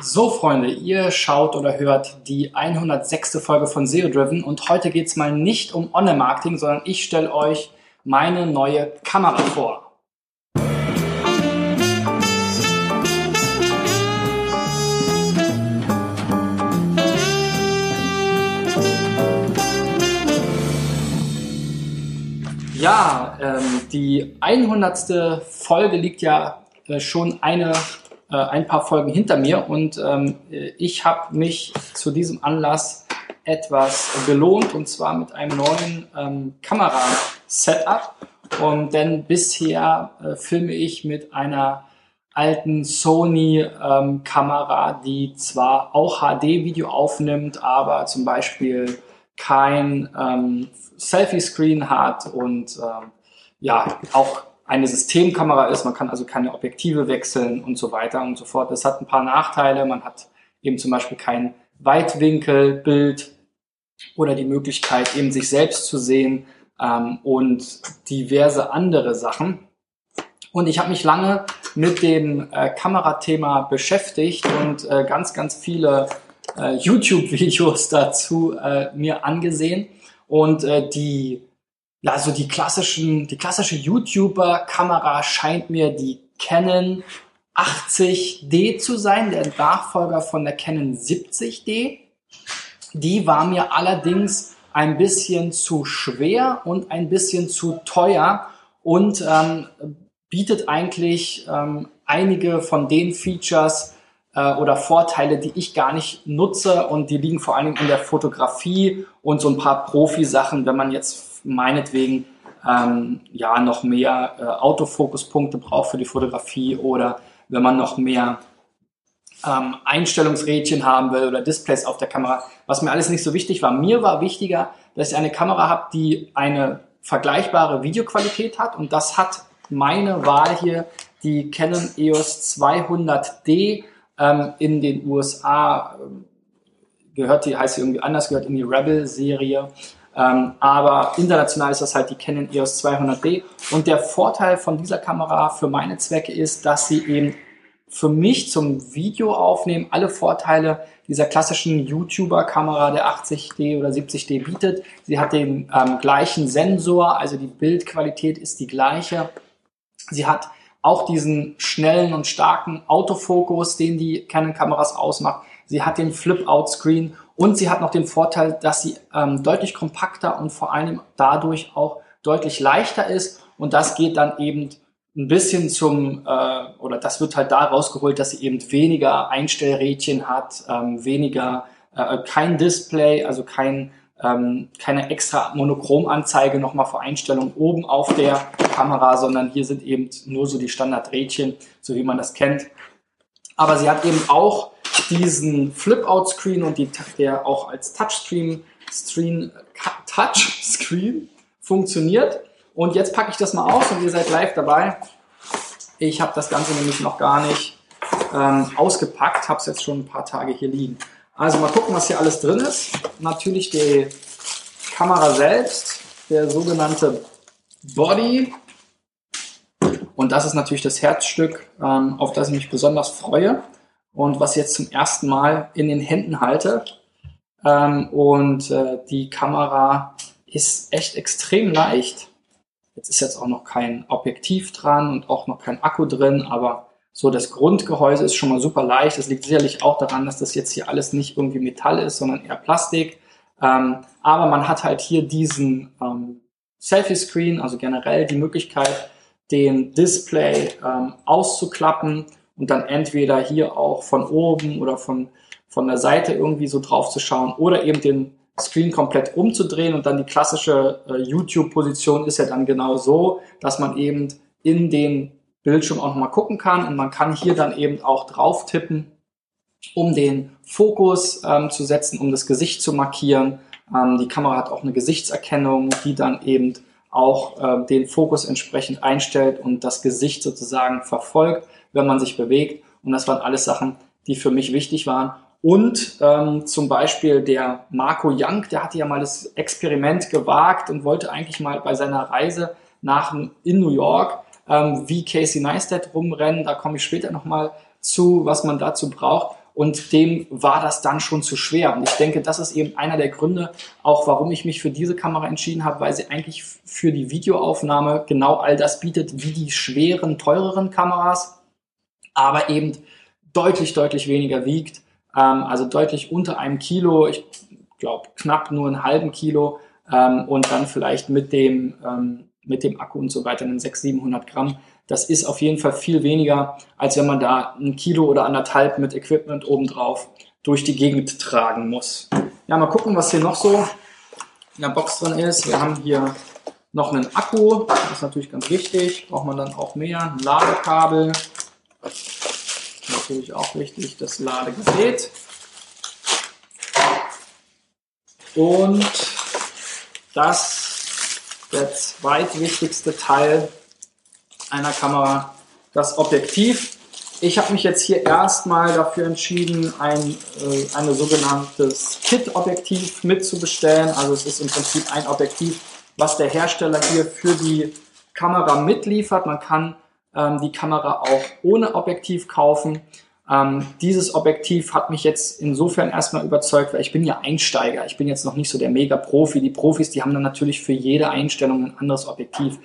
So, Freunde, ihr schaut oder hört die 106. Folge von SEO Driven und heute geht es mal nicht um Online-Marketing, sondern ich stelle euch meine neue Kamera vor. Ja, ähm, die 100. Folge liegt ja äh, schon eine äh, ein paar Folgen hinter mir und ähm, ich habe mich zu diesem Anlass etwas belohnt und zwar mit einem neuen ähm, Kamera-Setup. Und denn bisher äh, filme ich mit einer alten Sony-Kamera, ähm, die zwar auch HD-Video aufnimmt, aber zum Beispiel kein ähm, Selfie-Screen hat und ähm, ja auch eine Systemkamera ist. Man kann also keine Objektive wechseln und so weiter und so fort. Das hat ein paar Nachteile. Man hat eben zum Beispiel kein Weitwinkelbild oder die Möglichkeit, eben sich selbst zu sehen ähm, und diverse andere Sachen. Und ich habe mich lange mit dem äh, Kamerathema beschäftigt und äh, ganz, ganz viele äh, YouTube-Videos dazu äh, mir angesehen. Und äh, die ja, so die klassischen, die klassische YouTuber-Kamera scheint mir die Canon 80D zu sein, der Nachfolger von der Canon 70D. Die war mir allerdings ein bisschen zu schwer und ein bisschen zu teuer und ähm, bietet eigentlich ähm, einige von den Features äh, oder Vorteile, die ich gar nicht nutze und die liegen vor allem in der Fotografie und so ein paar Profi-Sachen, wenn man jetzt meinetwegen ähm, ja noch mehr äh, Autofokuspunkte braucht für die Fotografie oder wenn man noch mehr ähm, Einstellungsrädchen haben will oder Displays auf der Kamera, was mir alles nicht so wichtig war. Mir war wichtiger, dass ich eine Kamera habe, die eine vergleichbare Videoqualität hat und das hat meine Wahl hier die Canon EOS 200D ähm, in den USA äh, gehört die heißt sie irgendwie anders gehört in die Rebel Serie ähm, aber international ist das halt die Canon EOS 200D. Und der Vorteil von dieser Kamera für meine Zwecke ist, dass sie eben für mich zum Video aufnehmen alle Vorteile dieser klassischen YouTuber-Kamera der 80D oder 70D bietet. Sie hat den ähm, gleichen Sensor, also die Bildqualität ist die gleiche. Sie hat auch diesen schnellen und starken Autofokus, den die Canon-Kameras ausmacht. Sie hat den Flip-Out-Screen und sie hat noch den Vorteil, dass sie ähm, deutlich kompakter und vor allem dadurch auch deutlich leichter ist. Und das geht dann eben ein bisschen zum, äh, oder das wird halt da rausgeholt, dass sie eben weniger Einstellrädchen hat, ähm, weniger, äh, kein Display, also kein, ähm, keine extra Monochromanzeige nochmal für Einstellungen oben auf der Kamera, sondern hier sind eben nur so die Standardrädchen, so wie man das kennt. Aber sie hat eben auch diesen Flip-Out-Screen und die, der auch als Touchscreen Screen, Touchscreen funktioniert. Und jetzt packe ich das mal aus und ihr seid live dabei. Ich habe das Ganze nämlich noch gar nicht ähm, ausgepackt, habe es jetzt schon ein paar Tage hier liegen. Also mal gucken, was hier alles drin ist. Natürlich die Kamera selbst, der sogenannte Body. Und das ist natürlich das Herzstück, ähm, auf das ich mich besonders freue und was ich jetzt zum ersten Mal in den Händen halte. Ähm, und äh, die Kamera ist echt extrem leicht. Jetzt ist jetzt auch noch kein Objektiv dran und auch noch kein Akku drin, aber so das Grundgehäuse ist schon mal super leicht. Das liegt sicherlich auch daran, dass das jetzt hier alles nicht irgendwie Metall ist, sondern eher Plastik. Ähm, aber man hat halt hier diesen ähm, Selfie-Screen, also generell die Möglichkeit, den Display ähm, auszuklappen und dann entweder hier auch von oben oder von, von der Seite irgendwie so drauf zu schauen oder eben den Screen komplett umzudrehen und dann die klassische äh, YouTube-Position ist ja dann genau so, dass man eben in den Bildschirm auch nochmal gucken kann und man kann hier dann eben auch drauf tippen, um den Fokus ähm, zu setzen, um das Gesicht zu markieren. Ähm, die Kamera hat auch eine Gesichtserkennung, die dann eben auch äh, den Fokus entsprechend einstellt und das Gesicht sozusagen verfolgt wenn man sich bewegt. Und das waren alles Sachen, die für mich wichtig waren. Und ähm, zum Beispiel der Marco Young, der hatte ja mal das Experiment gewagt und wollte eigentlich mal bei seiner Reise nach in New York ähm, wie Casey Neistat rumrennen. Da komme ich später nochmal zu, was man dazu braucht. und dem war das dann schon zu schwer. Und ich denke, das ist eben einer der Gründe, auch warum ich mich für diese Kamera entschieden habe, weil sie eigentlich für die Videoaufnahme genau all das bietet wie die schweren, teureren Kameras, aber eben deutlich, deutlich weniger wiegt, ähm, also deutlich unter einem Kilo, ich glaube knapp nur einen halben Kilo ähm, und dann vielleicht mit dem, ähm, mit dem Akku und so weiter einen 600, 700 Gramm. Das ist auf jeden Fall viel weniger, als wenn man da ein Kilo oder anderthalb mit Equipment obendrauf durch die Gegend tragen muss. Ja, mal gucken, was hier noch so in der Box drin ist. Wir haben hier noch einen Akku, das ist natürlich ganz wichtig, braucht man dann auch mehr, ein Ladekabel, natürlich auch wichtig, das Ladegerät. Und das der zweitwichtigste Teil einer Kamera, das Objektiv. Ich habe mich jetzt hier erstmal dafür entschieden, ein äh, eine sogenanntes Kit-Objektiv mitzubestellen. Also es ist im Prinzip ein Objektiv, was der Hersteller hier für die Kamera mitliefert. Man kann ähm, die Kamera auch ohne Objektiv kaufen. Ähm, dieses Objektiv hat mich jetzt insofern erstmal überzeugt, weil ich bin ja Einsteiger. Ich bin jetzt noch nicht so der Mega-Profi. Die Profis, die haben dann natürlich für jede Einstellung ein anderes Objektiv.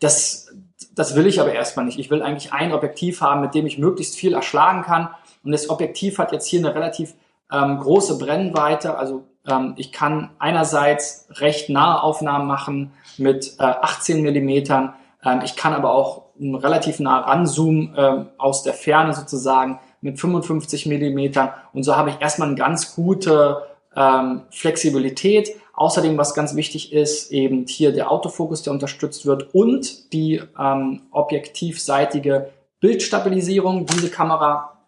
Das, das will ich aber erstmal nicht. Ich will eigentlich ein Objektiv haben, mit dem ich möglichst viel erschlagen kann. Und das Objektiv hat jetzt hier eine relativ ähm, große Brennweite. Also ähm, ich kann einerseits recht nahe Aufnahmen machen mit äh, 18 Millimetern. Ähm, ich kann aber auch relativ nah ranzoomen äh, aus der Ferne sozusagen mit 55 Millimetern. Und so habe ich erstmal eine ganz gute ähm, Flexibilität. Außerdem, was ganz wichtig ist, eben hier der Autofokus, der unterstützt wird und die ähm, objektivseitige Bildstabilisierung. Diese Kamera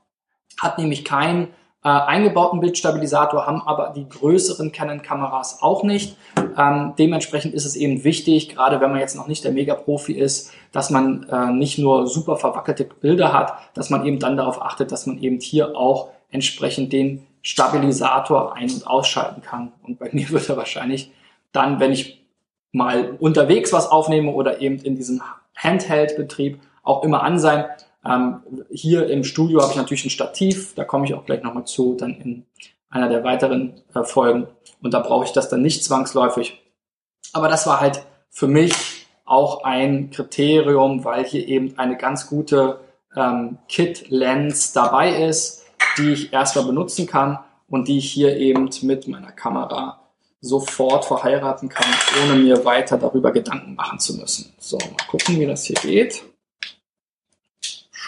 hat nämlich keinen äh, eingebauten Bildstabilisator, haben aber die größeren Canon-Kameras auch nicht. Ähm, dementsprechend ist es eben wichtig, gerade wenn man jetzt noch nicht der Mega-Profi ist, dass man äh, nicht nur super verwackelte Bilder hat, dass man eben dann darauf achtet, dass man eben hier auch entsprechend den Stabilisator ein- und ausschalten kann. Und bei mir wird er wahrscheinlich dann, wenn ich mal unterwegs was aufnehme oder eben in diesem Handheld-Betrieb auch immer an sein, ähm, hier im Studio habe ich natürlich ein Stativ, da komme ich auch gleich nochmal zu, dann in einer der weiteren äh, Folgen. Und da brauche ich das dann nicht zwangsläufig. Aber das war halt für mich auch ein Kriterium, weil hier eben eine ganz gute ähm, Kit-Lens dabei ist, die ich erstmal benutzen kann und die ich hier eben mit meiner Kamera sofort verheiraten kann, ohne mir weiter darüber Gedanken machen zu müssen. So, mal gucken, wie das hier geht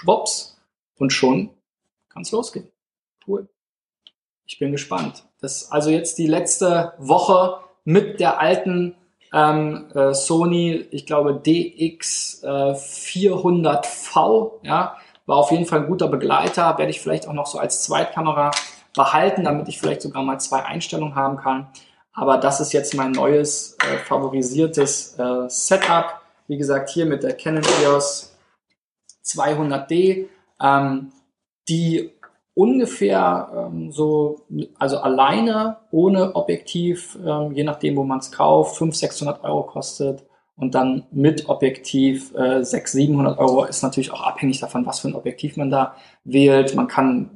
schwupps, und schon kann es losgehen. Cool. Ich bin gespannt. Das ist also jetzt die letzte Woche mit der alten ähm, äh, Sony, ich glaube DX äh, 400V, ja, war auf jeden Fall ein guter Begleiter, werde ich vielleicht auch noch so als Zweitkamera behalten, damit ich vielleicht sogar mal zwei Einstellungen haben kann. Aber das ist jetzt mein neues äh, favorisiertes äh, Setup. Wie gesagt, hier mit der Canon EOS 200D, ähm, die ungefähr ähm, so, also alleine ohne Objektiv, ähm, je nachdem, wo man es kauft, 500, 600 Euro kostet und dann mit Objektiv äh, 600, 700 Euro ist natürlich auch abhängig davon, was für ein Objektiv man da wählt. Man kann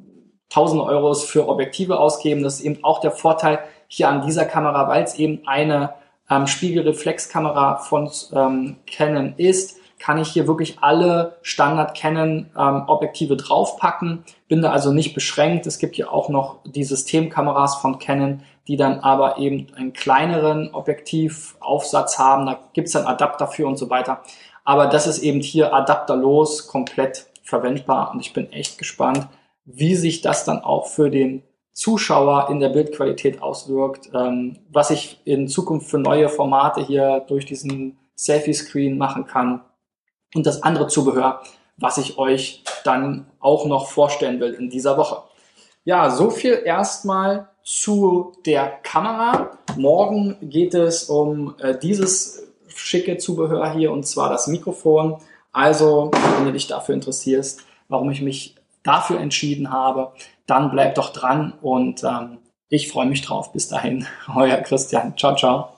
1000 Euro für Objektive ausgeben. Das ist eben auch der Vorteil hier an dieser Kamera, weil es eben eine ähm, Spiegelreflexkamera von ähm, Canon ist kann ich hier wirklich alle Standard Canon ähm, draufpacken, bin da also nicht beschränkt. Es gibt ja auch noch die Systemkameras von Canon, die dann aber eben einen kleineren Objektivaufsatz haben. Da gibt's dann Adapter für und so weiter. Aber das ist eben hier adapterlos, komplett verwendbar und ich bin echt gespannt, wie sich das dann auch für den Zuschauer in der Bildqualität auswirkt, ähm, was ich in Zukunft für neue Formate hier durch diesen Selfie-Screen machen kann und das andere Zubehör, was ich euch dann auch noch vorstellen will in dieser Woche. Ja, so viel erstmal zu der Kamera. Morgen geht es um äh, dieses schicke Zubehör hier und zwar das Mikrofon. Also, wenn du dich dafür interessierst, warum ich mich dafür entschieden habe, dann bleib doch dran und ähm, ich freue mich drauf. Bis dahin, euer Christian. Ciao, ciao.